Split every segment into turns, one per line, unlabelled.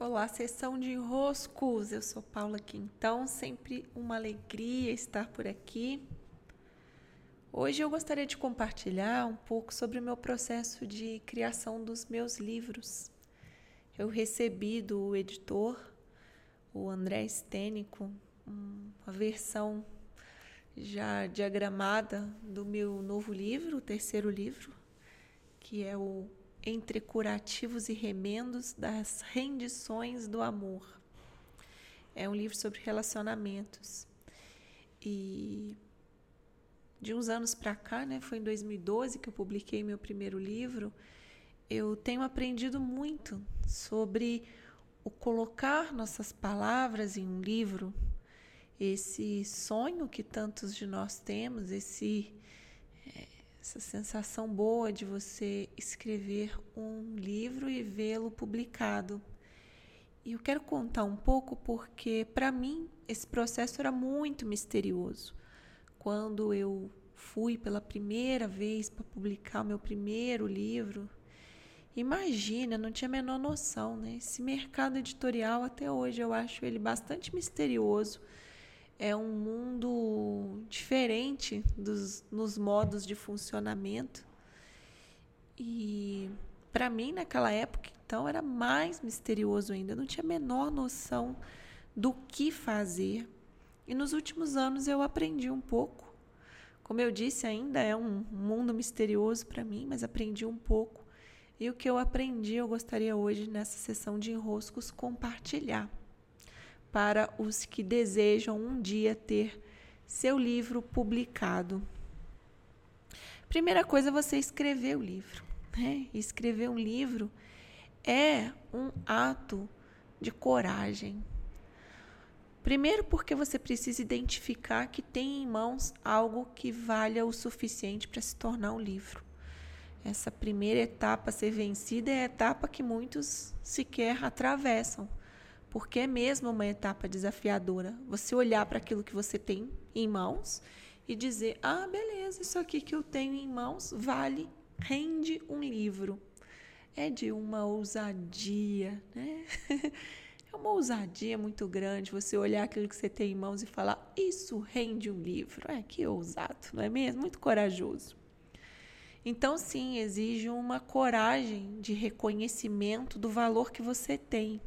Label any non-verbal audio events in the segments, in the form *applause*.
Olá, sessão de enroscos. Eu sou Paula Quintão, sempre uma alegria estar por aqui. Hoje eu gostaria de compartilhar um pouco sobre o meu processo de criação dos meus livros. Eu recebi do editor, o André Stênico, uma versão já diagramada do meu novo livro, o terceiro livro, que é o entre curativos e remendos das rendições do amor. É um livro sobre relacionamentos. E de uns anos para cá, né, foi em 2012 que eu publiquei meu primeiro livro, eu tenho aprendido muito sobre o colocar nossas palavras em um livro, esse sonho que tantos de nós temos, esse essa sensação boa de você escrever um livro e vê-lo publicado. E eu quero contar um pouco porque, para mim, esse processo era muito misterioso. Quando eu fui pela primeira vez para publicar o meu primeiro livro, imagina, não tinha a menor noção, né? Esse mercado editorial, até hoje, eu acho ele bastante misterioso é um mundo diferente dos, nos modos de funcionamento. E para mim, naquela época, então, era mais misterioso ainda. Eu não tinha a menor noção do que fazer. E nos últimos anos eu aprendi um pouco. Como eu disse, ainda é um mundo misterioso para mim, mas aprendi um pouco. E o que eu aprendi, eu gostaria hoje, nessa sessão de enroscos, compartilhar para os que desejam um dia ter seu livro publicado. Primeira coisa é você escrever o livro. Né? Escrever um livro é um ato de coragem. Primeiro, porque você precisa identificar que tem em mãos algo que valha o suficiente para se tornar um livro. Essa primeira etapa a ser vencida é a etapa que muitos sequer atravessam porque é mesmo uma etapa desafiadora. Você olhar para aquilo que você tem em mãos e dizer: ah, beleza, isso aqui que eu tenho em mãos vale, rende um livro. É de uma ousadia, né? *laughs* É uma ousadia muito grande você olhar aquilo que você tem em mãos e falar: isso rende um livro. É que ousado, não é mesmo? Muito corajoso. Então, sim, exige uma coragem de reconhecimento do valor que você tem.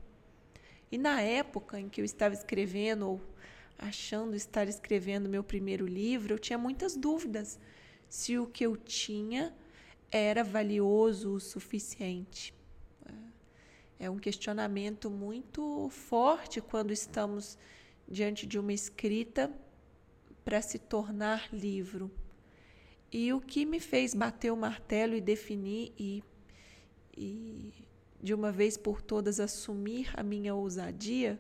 E na época em que eu estava escrevendo, ou achando estar escrevendo meu primeiro livro, eu tinha muitas dúvidas se o que eu tinha era valioso o suficiente. É um questionamento muito forte quando estamos diante de uma escrita para se tornar livro. E o que me fez bater o martelo e definir e, e de uma vez por todas assumir a minha ousadia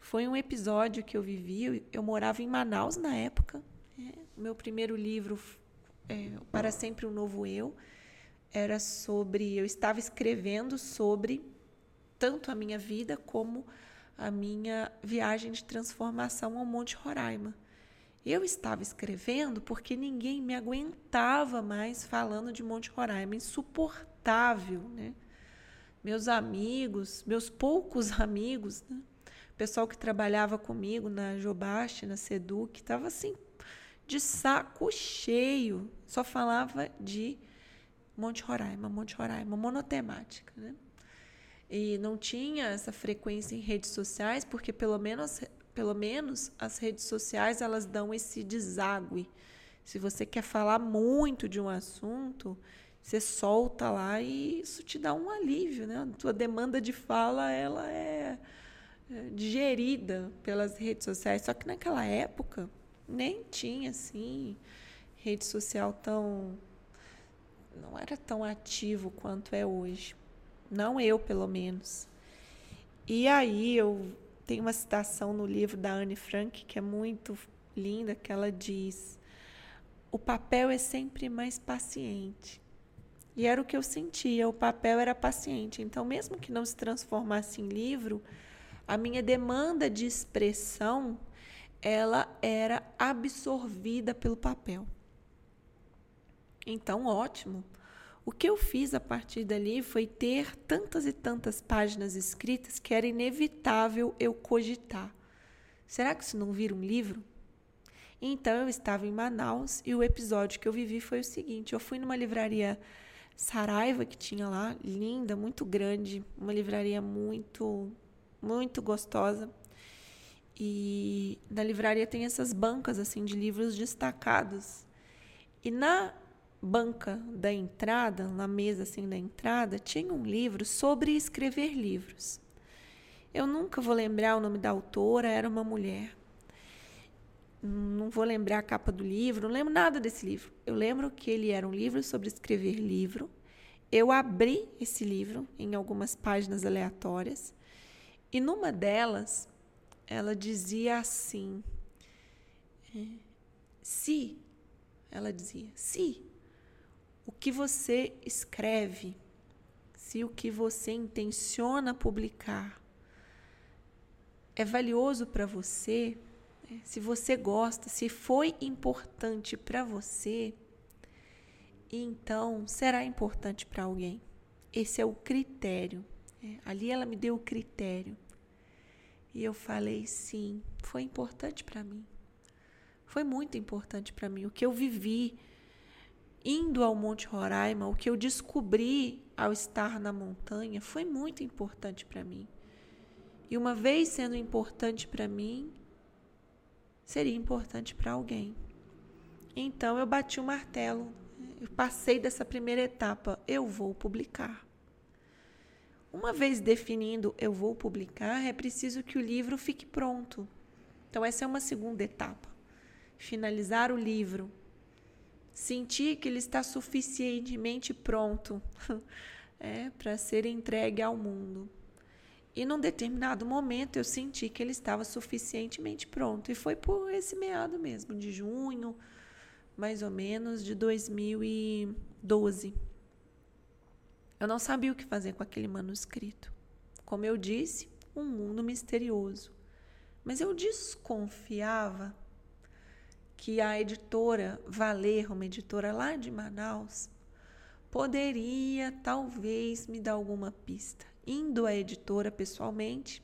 foi um episódio que eu vivi. Eu morava em Manaus na época. É, o meu primeiro livro, é, Para Sempre um Novo Eu, era sobre. Eu estava escrevendo sobre tanto a minha vida como a minha viagem de transformação ao Monte Roraima. Eu estava escrevendo porque ninguém me aguentava mais falando de Monte Roraima, insuportável, né? Meus amigos, meus poucos *laughs* amigos, né? pessoal que trabalhava comigo na Jobaste, na Seduc, estava assim, de saco cheio, só falava de Monte Roraima, Monte Roraima, monotemática, né? E não tinha essa frequência em redes sociais, porque pelo menos, pelo menos as redes sociais elas dão esse deságue. Se você quer falar muito de um assunto, você solta lá e isso te dá um alívio, né? A tua demanda de fala, ela é, é digerida pelas redes sociais. Só que naquela época nem tinha assim rede social tão não era tão ativo quanto é hoje. Não eu, pelo menos. E aí eu tenho uma citação no livro da Anne Frank que é muito linda, que ela diz: "O papel é sempre mais paciente. E era o que eu sentia, o papel era paciente. Então, mesmo que não se transformasse em livro, a minha demanda de expressão, ela era absorvida pelo papel. Então, ótimo. O que eu fiz a partir dali foi ter tantas e tantas páginas escritas que era inevitável eu cogitar. Será que isso não vira um livro? Então eu estava em Manaus e o episódio que eu vivi foi o seguinte: eu fui numa livraria Saraiva que tinha lá, linda, muito grande, uma livraria muito, muito gostosa. E na livraria tem essas bancas assim de livros destacados. E na banca da entrada, na mesa assim da entrada, tinha um livro sobre escrever livros. Eu nunca vou lembrar o nome da autora, era uma mulher. Não vou lembrar a capa do livro, não lembro nada desse livro. Eu lembro que ele era um livro sobre escrever livro. Eu abri esse livro em algumas páginas aleatórias e numa delas ela dizia assim: é, se, ela dizia, se o que você escreve, se o que você intenciona publicar é valioso para você, se você gosta, se foi importante para você, então será importante para alguém. Esse é o critério. Né. Ali ela me deu o critério. E eu falei, sim, foi importante para mim. Foi muito importante para mim. O que eu vivi indo ao Monte Roraima, o que eu descobri ao estar na montanha, foi muito importante para mim. E uma vez sendo importante para mim, seria importante para alguém. Então eu bati o martelo, eu passei dessa primeira etapa, eu vou publicar. Uma vez definindo eu vou publicar, é preciso que o livro fique pronto. Então, essa é uma segunda etapa. Finalizar o livro. Sentir que ele está suficientemente pronto *laughs* é, para ser entregue ao mundo. E num determinado momento eu senti que ele estava suficientemente pronto. E foi por esse meado mesmo, de junho, mais ou menos, de 2012. Eu não sabia o que fazer com aquele manuscrito. Como eu disse, um mundo misterioso. Mas eu desconfiava que a editora Valer, uma editora lá de Manaus, poderia talvez me dar alguma pista. Indo à editora pessoalmente,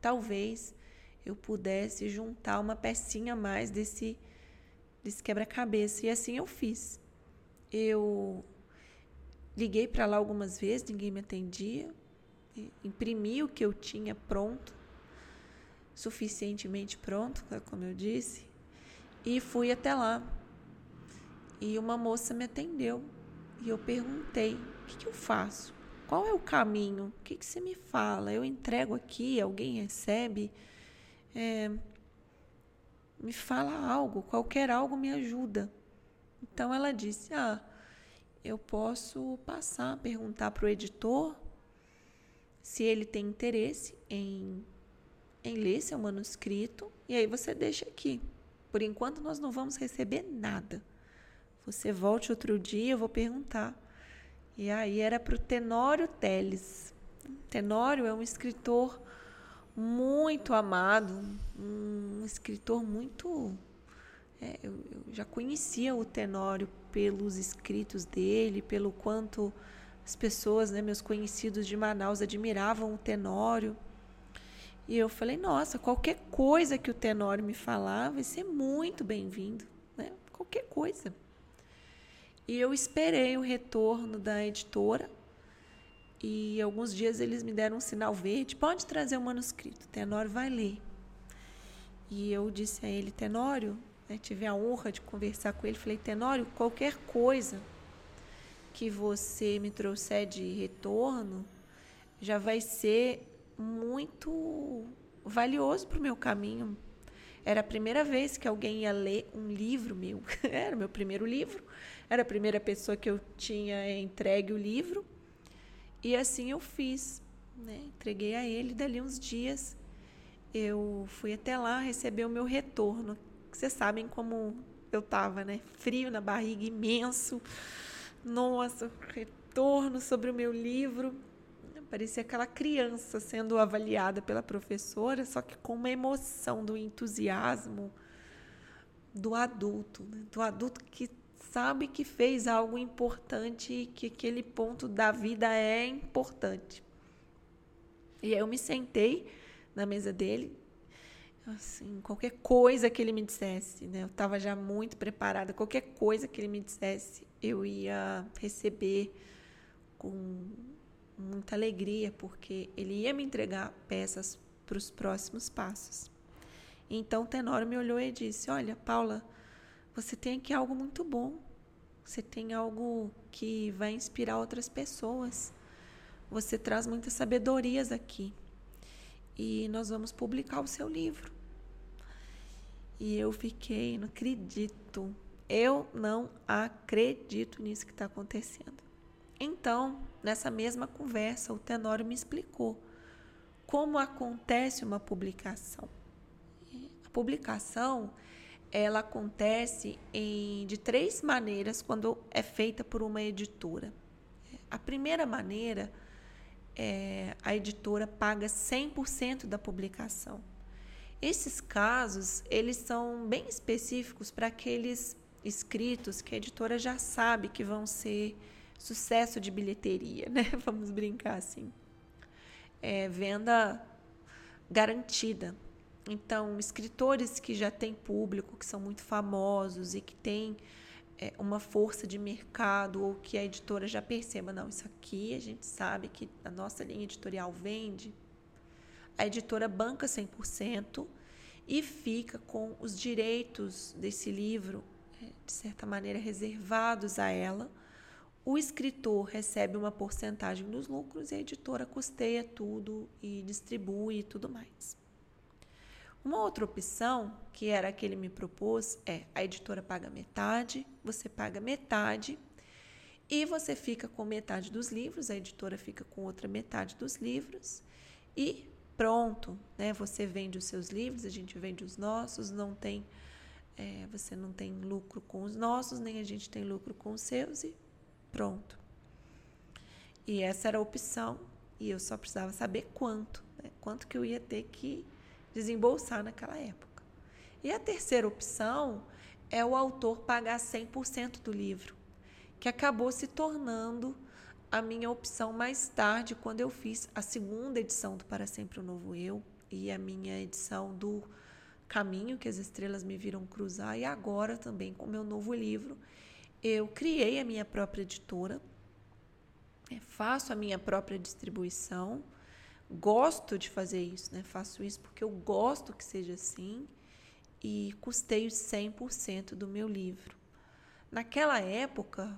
talvez eu pudesse juntar uma pecinha a mais desse, desse quebra-cabeça. E assim eu fiz. Eu Liguei para lá algumas vezes, ninguém me atendia. Imprimi o que eu tinha pronto, suficientemente pronto, né, como eu disse, e fui até lá. E uma moça me atendeu e eu perguntei: o que, que eu faço? Qual é o caminho? O que, que você me fala? Eu entrego aqui, alguém recebe? É, me fala algo, qualquer algo me ajuda. Então ela disse: Ah, eu posso passar, perguntar para o editor se ele tem interesse em, em ler seu manuscrito, e aí você deixa aqui. Por enquanto, nós não vamos receber nada. Você volte outro dia, eu vou perguntar. E aí era para o Tenório Teles. Tenório é um escritor muito amado, um escritor muito. É, eu, eu já conhecia o Tenório pelos escritos dele, pelo quanto as pessoas, né, meus conhecidos de Manaus, admiravam o Tenório. E eu falei, nossa, qualquer coisa que o Tenório me falar vai ser muito bem-vindo, né? Qualquer coisa. E eu esperei o retorno da editora. E alguns dias eles me deram um sinal verde, pode trazer o manuscrito, Tenório vai ler. E eu disse a ele, Tenório, né, tive a honra de conversar com ele, falei, Tenório, qualquer coisa que você me trouxer de retorno já vai ser muito valioso para o meu caminho. Era a primeira vez que alguém ia ler um livro meu. *laughs* Era o meu primeiro livro. Era a primeira pessoa que eu tinha entregue o livro. E assim eu fiz. Né? Entreguei a ele. Dali uns dias eu fui até lá receber o meu retorno, vocês sabem como eu tava, né? Frio na barriga, imenso. Nossa, retorno sobre o meu livro. Parecia aquela criança sendo avaliada pela professora, só que com uma emoção do entusiasmo do adulto, né? do adulto que sabe que fez algo importante que aquele ponto da vida é importante. E aí eu me sentei na mesa dele, assim, qualquer coisa que ele me dissesse, né? Eu estava já muito preparada, qualquer coisa que ele me dissesse, eu ia receber com muita alegria, porque ele ia me entregar peças para os próximos passos. Então Tenório me olhou e disse: Olha, Paula, você tem aqui algo muito bom. Você tem algo que vai inspirar outras pessoas. Você traz muitas sabedorias aqui. E nós vamos publicar o seu livro. E eu fiquei, não acredito. Eu não acredito nisso que está acontecendo. Então, nessa mesma conversa, o Tenório me explicou como acontece uma publicação. A publicação ela acontece em, de três maneiras quando é feita por uma editora. A primeira maneira é a editora paga 100% da publicação. Esses casos, eles são bem específicos para aqueles escritos que a editora já sabe que vão ser sucesso de bilheteria, né? *laughs* Vamos brincar assim. É, venda garantida. Então, escritores que já têm público, que são muito famosos e que têm é, uma força de mercado ou que a editora já perceba, não, isso aqui a gente sabe que a nossa linha editorial vende, a editora banca 100% e fica com os direitos desse livro, é, de certa maneira, reservados a ela. O escritor recebe uma porcentagem dos lucros e a editora custeia tudo e distribui e tudo mais. Uma outra opção, que era a que ele me propôs, é a editora paga metade, você paga metade e você fica com metade dos livros, a editora fica com outra metade dos livros e pronto, né? Você vende os seus livros, a gente vende os nossos, não tem, é, você não tem lucro com os nossos, nem a gente tem lucro com os seus e pronto. E essa era a opção e eu só precisava saber quanto, né? quanto que eu ia ter que desembolsar naquela época. E a terceira opção é o autor pagar 100% do livro, que acabou se tornando a minha opção mais tarde, quando eu fiz a segunda edição do Para Sempre o Novo Eu e a minha edição do Caminho que as Estrelas Me Viram Cruzar, e agora também com o meu novo livro. Eu criei a minha própria editora, é, faço a minha própria distribuição gosto de fazer isso, né? Faço isso porque eu gosto que seja assim e custeio 100% do meu livro. Naquela época,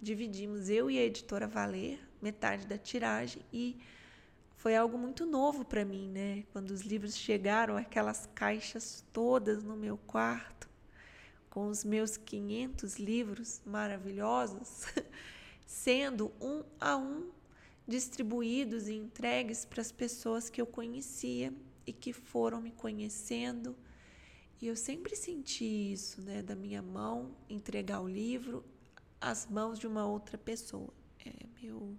dividimos eu e a editora Valer metade da tiragem e foi algo muito novo para mim, né? Quando os livros chegaram, aquelas caixas todas no meu quarto, com os meus 500 livros maravilhosos, *laughs* sendo um a um distribuídos e entregues para as pessoas que eu conhecia e que foram me conhecendo. E eu sempre senti isso, né, da minha mão entregar o livro às mãos de uma outra pessoa. É meu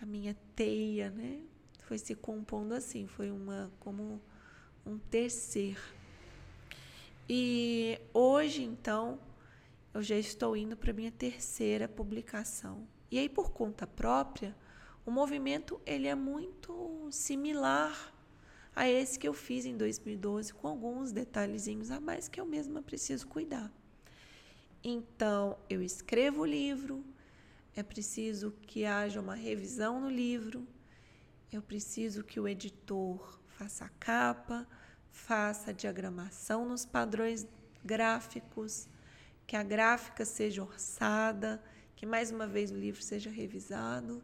a minha teia, né, foi se compondo assim, foi uma como um tercer. E hoje então eu já estou indo para minha terceira publicação. E aí por conta própria, o movimento ele é muito similar a esse que eu fiz em 2012, com alguns detalhezinhos a mais que eu mesma preciso cuidar. Então, eu escrevo o livro, é preciso que haja uma revisão no livro, eu preciso que o editor faça a capa, faça a diagramação nos padrões gráficos, que a gráfica seja orçada, que mais uma vez o livro seja revisado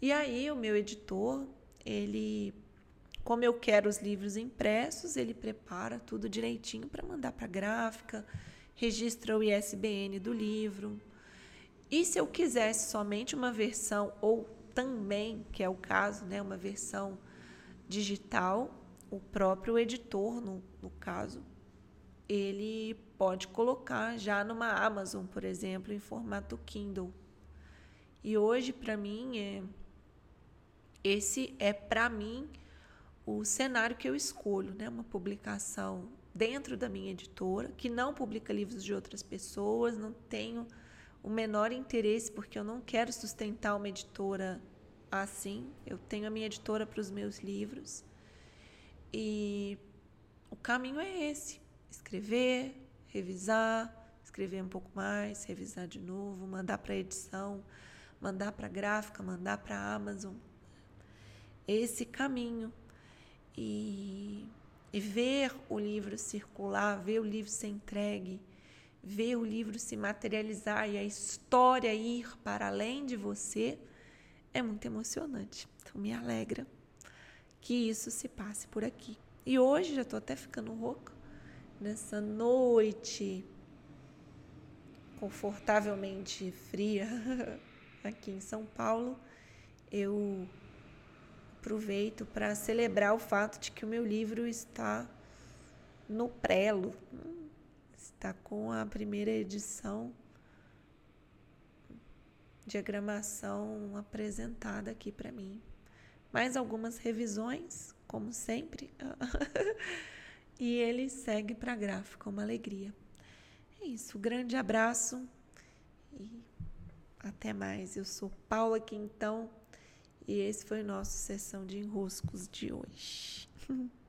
e aí o meu editor, ele, como eu quero os livros impressos, ele prepara tudo direitinho para mandar para a gráfica, registra o ISBN do livro. E se eu quisesse somente uma versão ou também, que é o caso, né, uma versão digital, o próprio editor, no, no caso, ele pode colocar já numa Amazon, por exemplo, em formato Kindle. E hoje, para mim, é, esse é, para mim, o cenário que eu escolho, né? Uma publicação dentro da minha editora, que não publica livros de outras pessoas, não tenho o menor interesse, porque eu não quero sustentar uma editora assim. Eu tenho a minha editora para os meus livros. E o caminho é esse: escrever, revisar, escrever um pouco mais, revisar de novo, mandar para edição, mandar para gráfica, mandar para Amazon. Esse caminho. E, e ver o livro circular, ver o livro ser entregue, ver o livro se materializar e a história ir para além de você é muito emocionante. Então me alegra que isso se passe por aqui. E hoje já estou até ficando rouca nessa noite confortavelmente fria *laughs* aqui em São Paulo. Eu aproveito para celebrar o fato de que o meu livro está no prelo, está com a primeira edição diagramação apresentada aqui para mim. Mais algumas revisões, como sempre. *laughs* e ele segue para gráfica, uma alegria. É isso, grande abraço e até mais. Eu sou Paula Quintão e esse foi o nosso sessão de enroscos de hoje. *laughs*